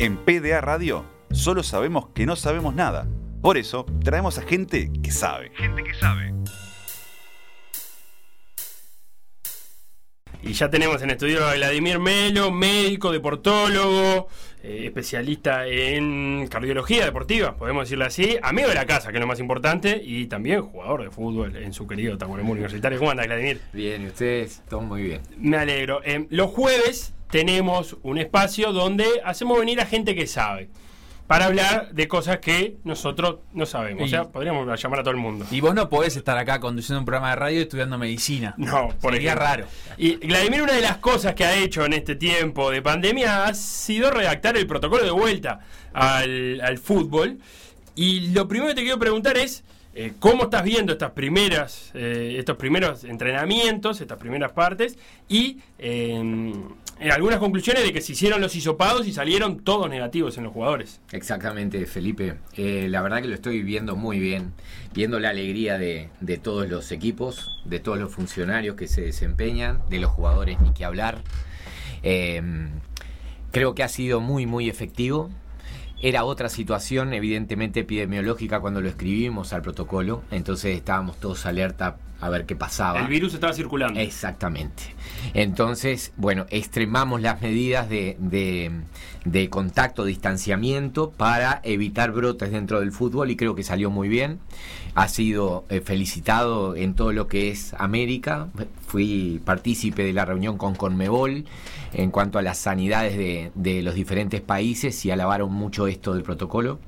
En PDA Radio solo sabemos que no sabemos nada. Por eso traemos a gente que sabe. Gente que sabe. Y ya tenemos en estudio a Vladimir Melo, médico, deportólogo, eh, especialista en cardiología deportiva, podemos decirlo así, amigo de la casa, que es lo más importante, y también jugador de fútbol en su querido Tacuarembó Universitario. ¿Cómo anda, Vladimir? Bien, y ustedes, todo muy bien. Me alegro. Eh, los jueves tenemos un espacio donde hacemos venir a gente que sabe para hablar de cosas que nosotros no sabemos. o sea, podríamos llamar a todo el mundo. Y vos no podés estar acá conduciendo un programa de radio estudiando medicina. No, por Sería raro. Y Vladimir, una de las cosas que ha hecho en este tiempo de pandemia ha sido redactar el protocolo de vuelta al, fútbol. Y lo primero que te quiero preguntar es. Eh, ¿Cómo estás viendo estas primeras, eh, estos primeros entrenamientos, estas primeras partes? Y eh, en algunas conclusiones de que se hicieron los hisopados y salieron todos negativos en los jugadores. Exactamente, Felipe. Eh, la verdad que lo estoy viendo muy bien, viendo la alegría de, todos los equipos, de todos los funcionarios que se desempeñan, de los jugadores ni que hablar. Em, creo que ha sido muy, muy efectivo. Era otra situación, evidentemente epidemiológica, cuando lo escribimos al protocolo, entonces estábamos todos alerta a ver qué pasaba. El virus estaba circulando. Exactamente. Entonces, bueno, extremamos las medidas de, de, contacto, distanciamiento para evitar brotes dentro del fútbol y creo que salió muy bien. Ha sido eh, felicitado en todo lo que es América. Fui partícipe de la reunión con Conmebol en cuanto a las sanidades de, de los diferentes países y alabaron mucho esto del protocolo.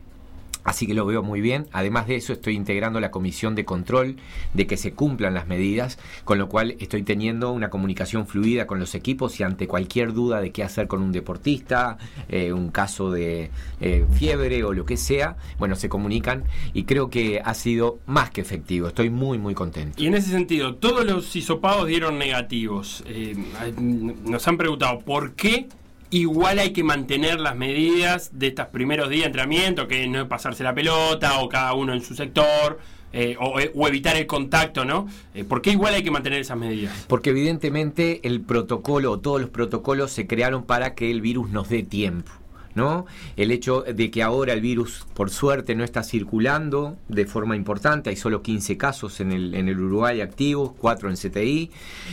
Así que lo veo muy bien. Además de eso, estoy integrando la comisión de control de que se cumplan las medidas, con lo cual estoy teniendo una comunicación fluida con los equipos y ante cualquier duda de qué hacer con un deportista, eh, un caso de eh, fiebre o lo que sea, bueno, se comunican y creo que ha sido más que efectivo. Estoy muy, muy contento. Y en ese sentido, todos los hisopados dieron negativos. Eh, nos han preguntado por qué igual hay que mantener las medidas de estos primeros días de entrenamiento, que no es pasarse la pelota o cada uno en su sector. Eh, o, evitar el contacto, ¿no? Eh, ¿Por qué igual hay que mantener esas medidas? Porque evidentemente el protocolo o todos los protocolos se crearon para que el virus nos dé tiempo. ¿No? El hecho de que ahora el virus, por suerte, no está circulando de forma importante, hay solo 15 casos en el, en el Uruguay activos, 4 en CTI.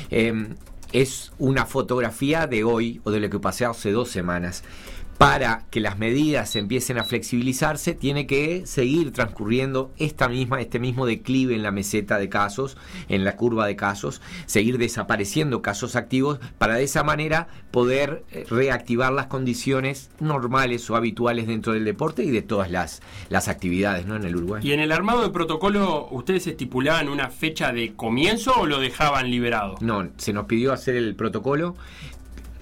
Eh, es una fotografía de hoy o de lo que pasé hace dos semanas para que las medidas empiecen a flexibilizarse, tiene que seguir transcurriendo esta misma, este mismo declive en la meseta de casos, en la curva de casos, seguir desapareciendo casos activos para de esa manera poder eh, reactivar las condiciones normales o habituales dentro del deporte y de todas las, las actividades ¿no? en el Uruguay. ¿Y en el armado del protocolo ustedes estipulaban una fecha de comienzo o lo dejaban liberado? No, se nos pidió hacer el protocolo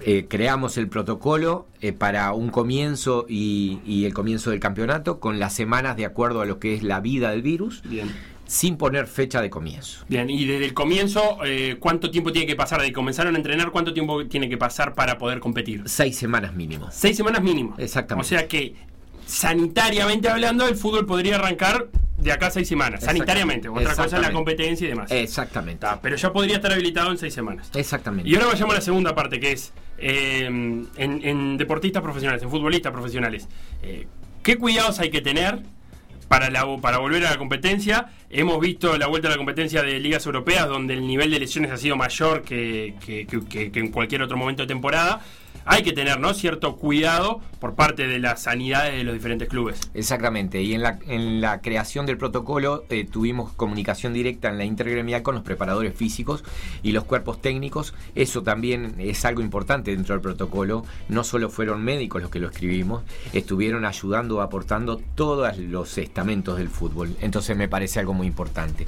eh, creamos el protocolo eh, para un comienzo y, el comienzo del campeonato con las semanas de acuerdo a lo que es la vida del virus. Sin poner fecha de comienzo. Bien, y desde el comienzo, eh, ¿cuánto tiempo tiene que pasar? Que comenzaron a entrenar, ¿cuánto tiempo tiene que pasar para poder competir? Seis semanas mínimo. Seis semanas mínimo. Exactamente. O sea que, sanitariamente hablando, el fútbol podría arrancar de acá a seis semanas, sanitariamente. Otra cosa es la competencia y demás. Exactamente. pero ya podría estar habilitado en seis semanas. Exactamente. Y ahora vayamos a la segunda parte, que es Em, en, deportistas profesionales, en futbolistas profesionales, eh, ¿qué cuidados hay que tener para, la, para volver a la competencia? Hemos visto la vuelta a la competencia de ligas europeas donde el nivel de lesiones ha sido mayor que en cualquier otro momento de temporada hay que tener ¿no? cierto cuidado por parte de las sanidades de los diferentes clubes. Exactamente, y en la, creación del protocolo eh, tuvimos comunicación directa en la intergremial con los preparadores físicos y los cuerpos técnicos. Eso también es algo importante dentro del protocolo. No solo fueron médicos los que lo escribimos, estuvieron ayudando, aportando todos los estamentos del fútbol. Entonces me parece algo muy importante.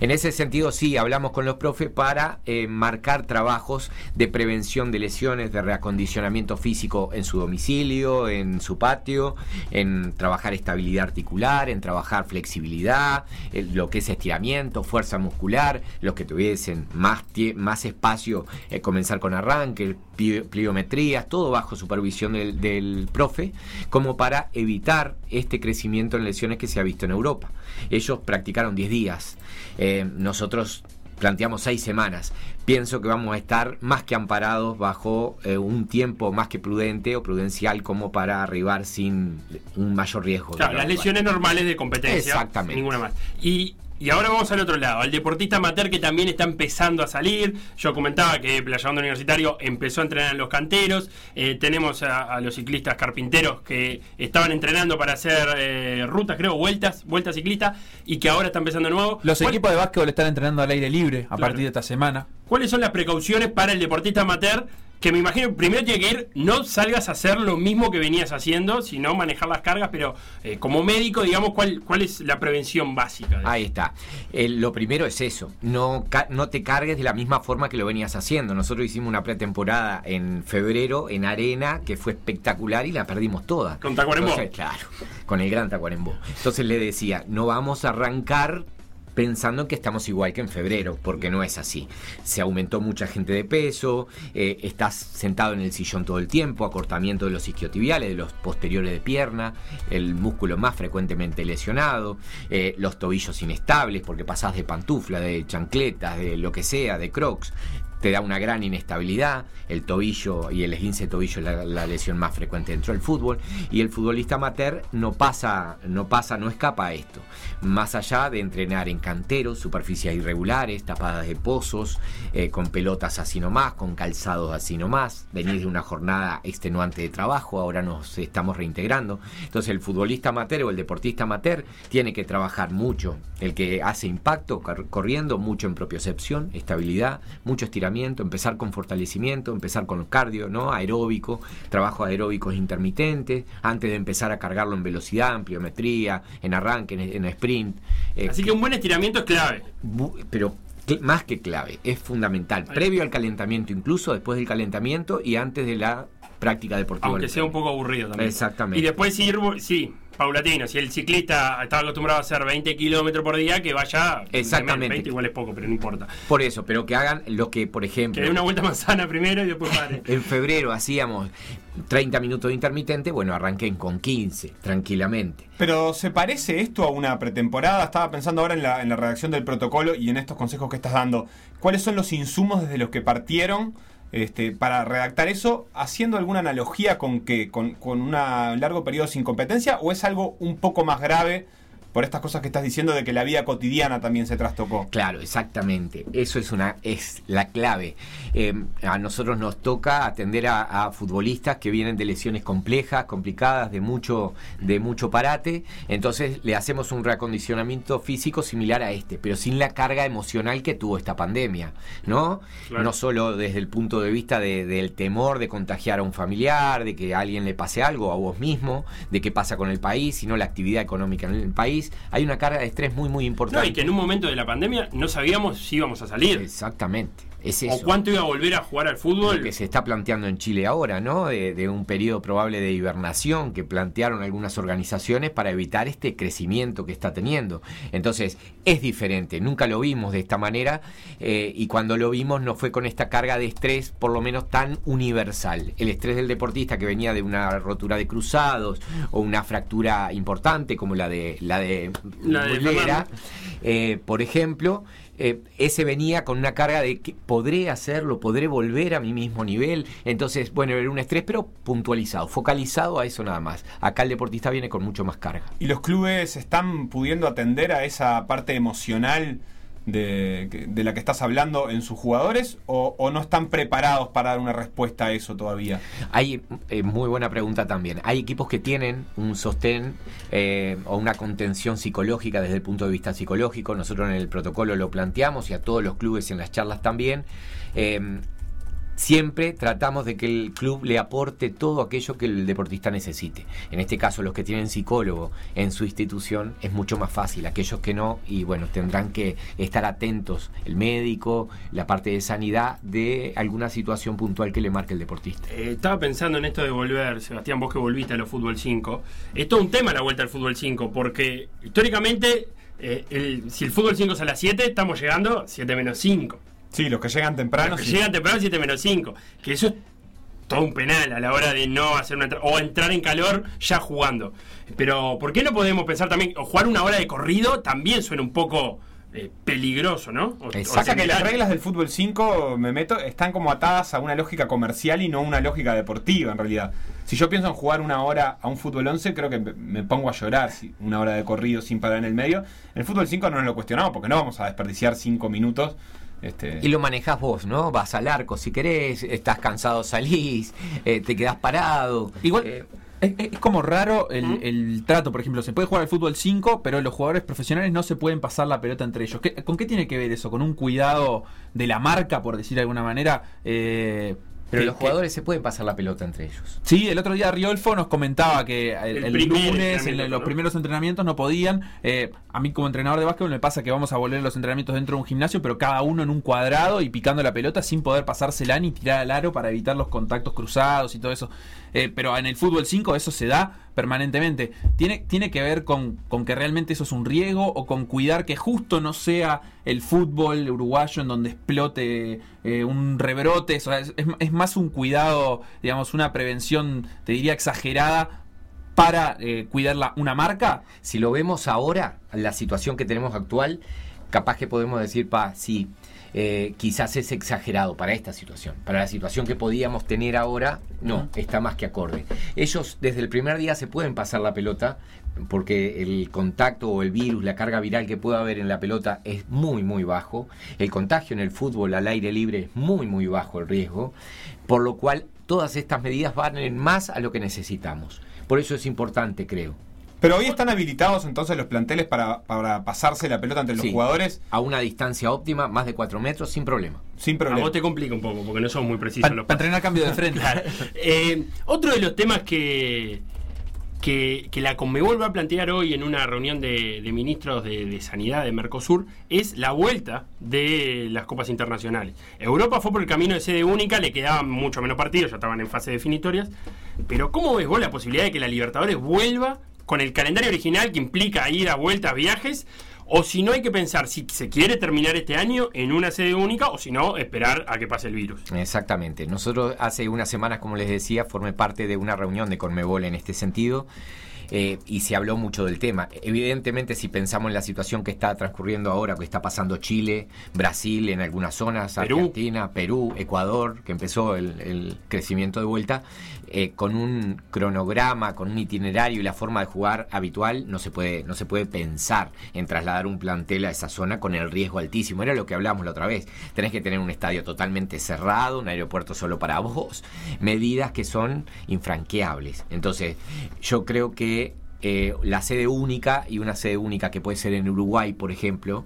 En ese sentido, sí, hablamos con los profes para eh, marcar trabajos de prevención de lesiones, de reacondicionamiento físico en su domicilio, en su patio, en trabajar estabilidad articular, en trabajar flexibilidad, lo que es estiramiento, fuerza muscular, los que tuviesen más, más espacio, eh, comenzar con arranque, pliometrías, todo bajo supervisión del, del profe, como para evitar este crecimiento en lesiones que se ha visto en Europa. Ellos practicaron 10 días. Eh, nosotros planteamos seis semanas. Pienso que vamos a estar más que amparados bajo eh, un tiempo más que prudente o prudencial como para arribar sin un mayor riesgo. Claro, las lesiones normales de competencia. Exactamente. Ninguna más. Y y ahora vamos al otro lado, al deportista amateur que también está empezando a salir. Yo comentaba que Playando Universitario empezó a entrenar en los canteros. Eh, tenemos a, los ciclistas carpinteros que estaban entrenando para hacer eh, rutas, creo, vueltas, vueltas ciclistas, y que ahora están empezando de nuevo. Los equipos de básquetbol están entrenando al aire libre a partir de esta semana. ¿Cuáles son las precauciones para el deportista amateur que me imagino primero tiene que ir, no salgas a hacer lo mismo que venías haciendo, sino manejar las cargas, pero eh, como médico, digamos, ¿cuál, ¿cuál es la prevención básica? Ahí está. lo primero es eso, no, no te cargues de la misma forma que lo venías haciendo. Nosotros hicimos una pretemporada en febrero en arena que fue espectacular y la perdimos toda. Con Tacuarembó. Claro, con el gran Tacuarembó. Entonces le decía, no vamos a arrancar pensando que estamos igual que en febrero, porque no es así. Se aumentó mucha gente de peso, eh, estás sentado en el sillón todo el tiempo, acortamiento de los isquiotibiales, de los posteriores de pierna, el músculo más frecuentemente lesionado, eh, los tobillos inestables, porque pasás de pantufla, de chancletas, de lo que sea, de crocs te da una gran inestabilidad. El tobillo y el esguince tobillo es la, lesión más frecuente dentro del fútbol. Y el futbolista amateur no pasa, no pasa, no escapa a esto. Más allá de entrenar en canteros, superficies irregulares, tapadas de pozos, eh, con pelotas así nomás, con calzados así nomás. Venir de una jornada extenuante de trabajo, ahora nos estamos reintegrando. Entonces el futbolista amateur o el deportista amateur tiene que trabajar mucho. El que hace impacto corriendo, mucho en propiocepción, estabilidad, mucho estiramiento empezar con fortalecimiento, empezar con cardio, ¿no? Aeróbico, trabajo aeróbicos intermitentes, antes de empezar a cargarlo en velocidad, en pliometría, en arranque, en, sprint. Eh, Así que un buen estiramiento es clave. Pero más que clave, es fundamental. Previo al calentamiento, incluso después del calentamiento y antes de la práctica deportiva. Aunque sea un poco aburrido también. Exactamente. Y después ir, sí, paulatino. Si el ciclista está acostumbrado a hacer 20 kilómetros por día, que vaya. Exactamente. 20 igual es poco, pero no importa. Por eso, pero que hagan lo que, por ejemplo. Que dé una vuelta manzana primero y después pare. en febrero hacíamos 30 minutos de intermitente, bueno, arranquen con 15, tranquilamente. Pero ¿se parece esto a una pretemporada? Estaba pensando ahora en la, en la redacción del protocolo y en estos consejos que estás dando. ¿Cuáles son los insumos desde los que partieron? Este, para redactar eso, haciendo alguna analogía con que con, con un largo periodo sin competencia o es algo un poco más grave por estas cosas que estás diciendo de que la vida cotidiana también se trastocó. Claro, exactamente. Eso es una es la clave. Em, a nosotros nos toca atender a, futbolistas que vienen de lesiones complejas, complicadas, de mucho de mucho parate. Entonces le hacemos un reacondicionamiento físico similar a este, pero sin la carga emocional que tuvo esta pandemia, ¿no? No solo desde el punto de vista del temor de contagiar a un familiar, de que a alguien le pase algo, a vos mismo, de qué pasa con el país, sino la actividad económica en el país hay una carga de estrés muy, muy importante. No, y que en un momento de la pandemia no sabíamos si íbamos a salir. Exactamente. O cuánto iba a volver a jugar al fútbol. Lo que se está planteando en Chile ahora, ¿no? De, un periodo probable de hibernación que plantearon algunas organizaciones para evitar este crecimiento que está teniendo. Entonces, es diferente. Nunca lo vimos de esta manera eh, y cuando lo vimos no fue con esta carga de estrés, por lo menos tan universal. El estrés del deportista que venía de una rotura de cruzados o una fractura importante como la de la de, la eh, por ejemplo, eh, ese venía con una carga de que podré hacerlo, podré volver a mi mismo nivel. Entonces, bueno, era un estrés, pero puntualizado, focalizado a eso nada más. Acá el deportista viene con mucho más carga. ¿Y los clubes están pudiendo atender a esa parte emocional? De, la que estás hablando en sus jugadores o, no están preparados para dar una respuesta a eso todavía? Hay eh, muy buena pregunta también. Hay equipos que tienen un sostén eh, o una contención psicológica desde el punto de vista psicológico. Nosotros en el protocolo lo planteamos y a todos los clubes en las charlas también. Eh, siempre tratamos de que el club le aporte todo aquello que el deportista necesite. En este caso, los que tienen psicólogo en su institución es mucho más fácil. Aquellos que no, y bueno, tendrán que estar atentos, el médico, la parte de sanidad, de alguna situación puntual que le marque el deportista. Eh, estaba pensando en esto de volver, Sebastián, vos que volviste a los fútbol 5. Es todo un tema la vuelta al fútbol 5, porque históricamente, eh, si el fútbol 5 es a las 7, estamos llegando 7 menos 5. Sí, los que llegan temprano. Los que llegan temprano 7 menos 5. Que eso es todo un penal a la hora de no hacer una o entrar en calor ya jugando. Pero ¿por qué no podemos pensar también o jugar una hora de corrido también suena un poco eh, peligroso, ¿no? O- o Pasa que las reglas del fútbol 5, me meto, están como atadas a una lógica comercial y no una lógica deportiva en realidad. Si yo pienso en jugar una hora a un fútbol 11, creo que me- me pongo a llorar si una hora de corrido sin parar en el medio. En el fútbol 5 no nos lo cuestionamos porque no vamos a desperdiciar 5 minutos. Este, Y lo manejás vos, ¿no? Vas al arco si querés, estás cansado, salís, eh, te quedás parado. Igual Eh, es, es como raro el, el trato, por ejemplo, se puede jugar al fútbol 5, pero los jugadores profesionales no se pueden pasar la pelota entre ellos. ¿Qué- ¿Con qué tiene que ver eso? ¿Con un cuidado de la marca, por decir de alguna manera? Eh, pero que- los que- jugadores se pueden pasar la pelota entre ellos. Sí, el otro día Riolfo nos comentaba que el, El el primer lunes, en los ¿no? primeros entrenamientos no podían. Eh, a mí como entrenador de básquetbol me pasa que vamos a volver los entrenamientos dentro de un gimnasio, pero cada uno en un cuadrado y picando la pelota sin poder pasársela ni tirar al aro para evitar los contactos cruzados y todo eso. Eh, pero en el fútbol 5 eso se da permanentemente. ¿Tiene, tiene que ver con, con que realmente eso es un riesgo o con cuidar que justo no sea el fútbol uruguayo en donde explote eh, un rebrote? O sea, es, más un cuidado, digamos, una prevención, te diría, exagerada para eh, cuidar la- una marca. Si lo vemos ahora, la situación que tenemos actual, capaz que podemos decir, pa, sí, eh, quizás es exagerado para esta situación. Para la situación que podíamos tener ahora, no, está más que acorde. Ellos desde el primer día se pueden pasar la pelota porque el contacto o el virus, la carga viral que pueda haber en la pelota es muy, muy bajo. El contagio en el fútbol al aire libre es muy, muy bajo el riesgo. Por lo cual, todas estas medidas van en más a lo que necesitamos. Por eso es importante, creo. Pero hoy están habilitados entonces los planteles para, para pasarse la pelota entre los Sí. jugadores a una distancia óptima, más de 4 metros, sin problema. sin A problema. vos te complica un poco porque no sos muy preciso Para los entrenar cambio de frente. Claro. Eh, otro de los temas que, que, que la Conmebol a plantear hoy en una reunión de, ministros de, de Sanidad de Mercosur es la vuelta de las copas internacionales. Europa fue por el camino de sede única, le quedaban mucho menos partidos, ya estaban en fase definitorias. Pero ¿cómo ves vos la posibilidad de que la Libertadores vuelva con el calendario original que implica ir a vueltas, viajes? O si no hay que pensar si se quiere terminar este año en una sede única o si no, esperar a que pase el virus. Exactamente. Nosotros hace unas semanas, como les decía, formé parte de una reunión de Conmebol en este sentido. Eh, y se habló mucho del tema. Evidentemente, si pensamos en la situación que está transcurriendo ahora, que está pasando Chile, Brasil en algunas zonas, Perú. Argentina, Perú, Ecuador, que empezó el, el crecimiento de vuelta, eh, con un cronograma, con un itinerario y la forma de jugar habitual, no se puede, no se puede pensar en trasladar un plantel a esa zona con el riesgo altísimo. Era lo que hablamos la otra vez. Tenés que tener un estadio totalmente cerrado, un aeropuerto solo para vos, medidas que son infranqueables. Entonces, yo creo que eh, la sede única y una sede única que puede ser en Uruguay, por ejemplo,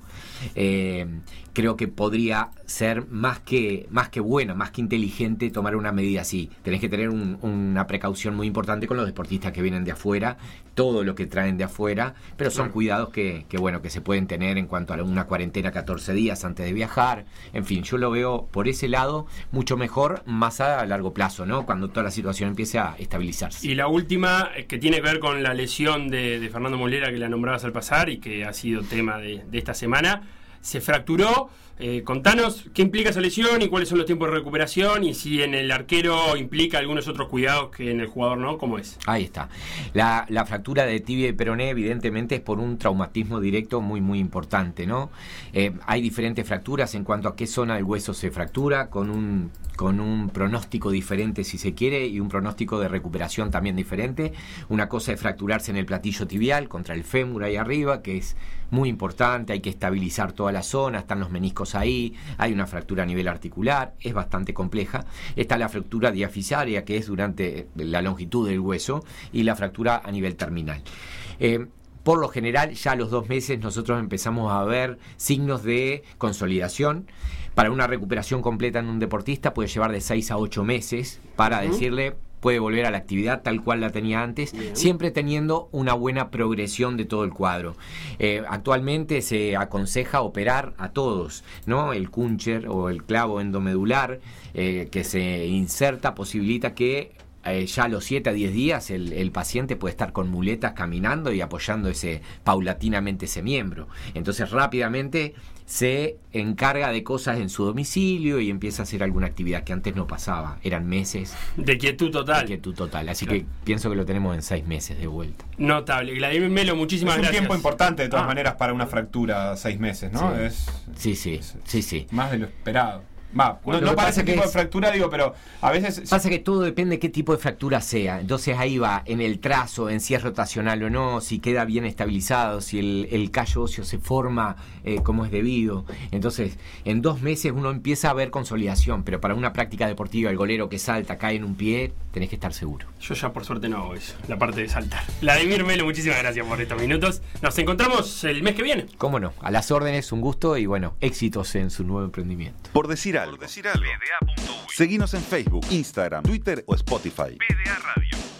eh, creo que podría ser más que, más que buena, más que inteligente tomar una medida así. Tenés que tener un- una precaución muy importante con los deportistas que vienen de afuera, todo lo que traen de afuera, pero son Claro. cuidados que, que, bueno, que se pueden tener en cuanto a una cuarentena 14 días antes de viajar. En fin, yo lo veo por ese lado mucho mejor, más a largo plazo, ¿no? Cuando toda la situación empiece a estabilizarse. Y la última, eh, que tiene que ver con la lesión de, de Fernando Molera que la nombrabas al pasar y que ha sido tema de, de esta semana, se fracturó. Eh, contanos qué implica esa lesión y cuáles son los tiempos de recuperación y si en el arquero implica algunos otros cuidados que en el jugador no, ¿cómo es? Ahí está. La, fractura de tibia y peroné, evidentemente, es por un traumatismo directo muy, muy importante, ¿no? Eh, hay diferentes fracturas en cuanto a qué zona del hueso se fractura, con un, con un pronóstico diferente, si se quiere, y un pronóstico de recuperación también diferente. Una cosa es fracturarse en el platillo tibial contra el fémur ahí arriba, que es muy importante, hay que estabilizar toda la zona, están los meniscos ahí, hay una fractura a nivel articular, es bastante compleja. Está la fractura diafisaria, que es durante la longitud del hueso, y la fractura a nivel terminal. Eh, por lo general, ya a los dos meses nosotros empezamos a ver signos de consolidación. Para una recuperación completa en un deportista puede llevar de 6 a 8 meses para decirle puede volver a la actividad tal cual la tenía antes, Bien. siempre teniendo una buena progresión de todo el cuadro. Eh, actualmente se aconseja operar a todos, ¿no? El cúncher o el clavo endomedular eh, que se inserta posibilita que eh, ya a los 7 a 10 días el, el paciente puede estar con muletas caminando y apoyando ese paulatinamente ese miembro. Entonces rápidamente se encarga de cosas en su domicilio y empieza a hacer alguna actividad que antes no pasaba. Eran meses De quietud total. de quietud total. Así Claro. que pienso que lo tenemos en seis meses de vuelta. Notable. Vladimir Melo, muchísimas es un gracias. tiempo importante de todas Ah. maneras para una fractura, seis meses, ¿no? Sí. Es Sí, sí, sí, sí. más de lo esperado. Va, no, Lo no que tipo de es- fractura, digo, pero a veces... Pasa que todo depende de qué tipo de fractura sea. Entonces ahí va en el trazo, en si es rotacional o no, si queda bien estabilizado, si el, el callo óseo se forma eh, como es debido. Entonces, en dos meses uno empieza a ver consolidación, pero para una práctica deportiva, el golero que salta, cae en un pie, tenés que estar seguro. Yo ya por suerte no hago eso, la parte de saltar. Vladimir Melo, muchísimas gracias por estos minutos. Nos encontramos el mes que viene. ¿Cómo no? A las órdenes, un gusto y bueno, éxitos en su nuevo emprendimiento. Por decir algo. Seguinos en Facebook, Instagram, Twitter o Spotify. PDA Radio.